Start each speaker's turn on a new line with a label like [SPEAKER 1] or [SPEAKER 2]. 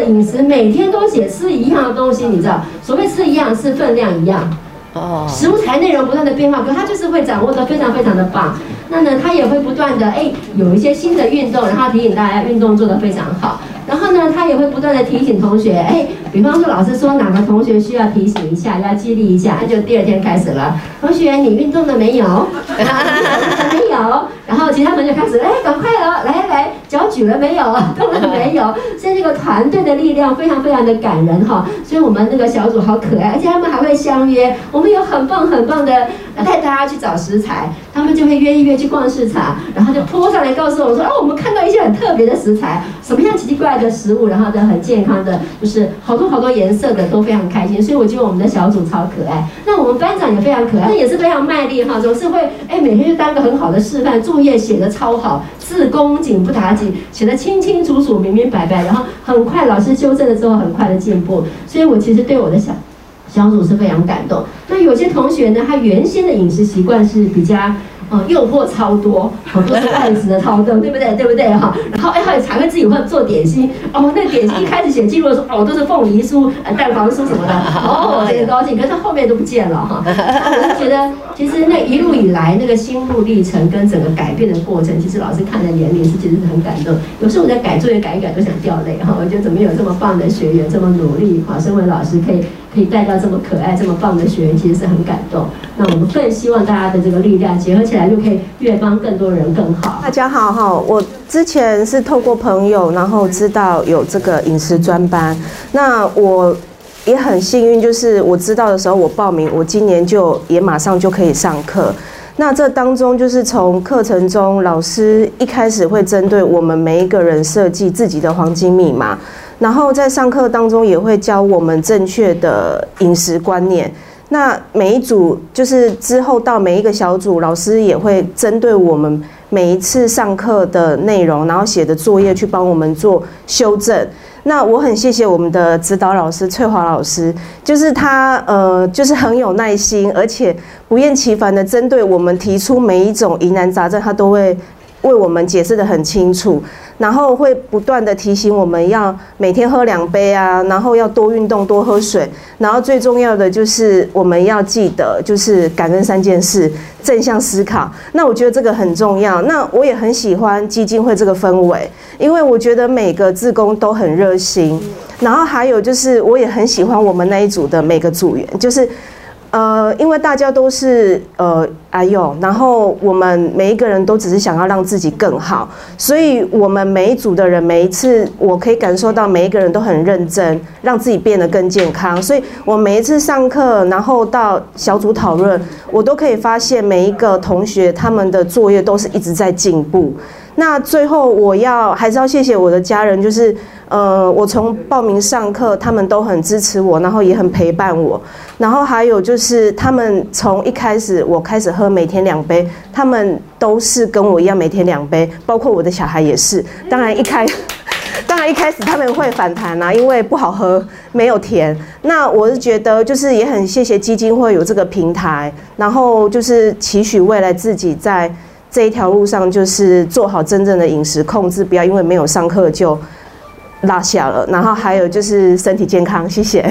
[SPEAKER 1] 的饮食每天都写吃一样的东西，你知道，所谓吃一样是分量一样。哦，食物材内容不断的变化，可他就是会掌握的非常非常的棒。那呢，他也会不断的哎有一些新的运动，然后提醒大家运动做得非常好。然后呢，他也会不断的提醒同学，哎，比方说老师说哪个同学需要提醒一下，要激励一下，那就第二天开始了。同学，你运动了没有？没有。然后其他同学开始，哎，赶快了，来来，脚举了没有？动了没有？所以这个团队的力量非常非常的感人哈。所以我们那个小组好可爱，而且他们还会相约。我们有很棒很棒的带大家去找食材，他们就会约一约去逛市场，然后就扑上来告诉我说，哦，我们看到一些很特别的食材，什么样奇怪的食物，然后的很健康的，就是好多好多颜色的，都非常开心。所以我觉得我们的小组超可爱。那我们班长也非常可爱，那也是非常卖力哈，总是会哎每天就当个很好的示范，作业写的超好，字工紧不打紧，写的清清楚楚、明明白白，然后很快老师修正了之后，很快的进步。所以我其实对我的小。小组是非常感动。那有些同学呢，他原先的饮食习惯是比较。哦，诱惑超多，好多是外食的超多，对不对？对不对？哈，然后哎，还有才会自己会做点心。哦，那点心一开始写记录的时候，哦，都是凤梨酥、呃蛋黄酥什么的，哦，很高兴。可是后面都不见了哈。我就觉得，其实那一路以来那个心路历程跟整个改变的过程，其实老师看在眼里是其实是很感动。有时候我在改作业改一改都想掉泪哈。我觉得怎么有这么棒的学员，这么努力哈，身为老师可以。可以带到这么可爱、这么棒的学员，其实是很感动。那我们更希望大家的这个力量结合起来，就可以越帮更多人更好。
[SPEAKER 2] 大家好哈，我之前是透过朋友，然后知道有这个饮食专班。那我也很幸运，就是我知道的时候我报名，我今年就也马上就可以上课。那这当中就是从课程中，老师一开始会针对我们每一个人设计自己的黄金密码。然后在上课当中也会教我们正确的饮食观念。那每一组就是之后到每一个小组，老师也会针对我们每一次上课的内容，然后写的作业去帮我们做修正。那我很谢谢我们的指导老师翠华老师，就是他呃，就是很有耐心，而且不厌其烦的针对我们提出每一种疑难杂症，他都会为我们解释的很清楚。然后会不断的提醒我们要每天喝两杯啊，然后要多运动多喝水，然后最重要的就是我们要记得就是感恩三件事，正向思考。那我觉得这个很重要。那我也很喜欢基金会这个氛围，因为我觉得每个志工都很热心。然后还有就是我也很喜欢我们那一组的每个组员，就是。呃，因为大家都是呃哎呦，然后我们每一个人都只是想要让自己更好，所以我们每一组的人，每一次我可以感受到每一个人都很认真，让自己变得更健康。所以我每一次上课，然后到小组讨论，我都可以发现每一个同学他们的作业都是一直在进步。那最后我要还是要谢谢我的家人，就是。呃，我从报名上课，他们都很支持我，然后也很陪伴我。然后还有就是，他们从一开始我开始喝每天两杯，他们都是跟我一样每天两杯，包括我的小孩也是。当然一开，当然一开始他们会反弹啊，因为不好喝，没有甜。那我是觉得，就是也很谢谢基金会有这个平台，然后就是期许未来自己在这一条路上，就是做好真正的饮食控制，不要因为没有上课就。落下了，然后还有就是身体健康，谢谢。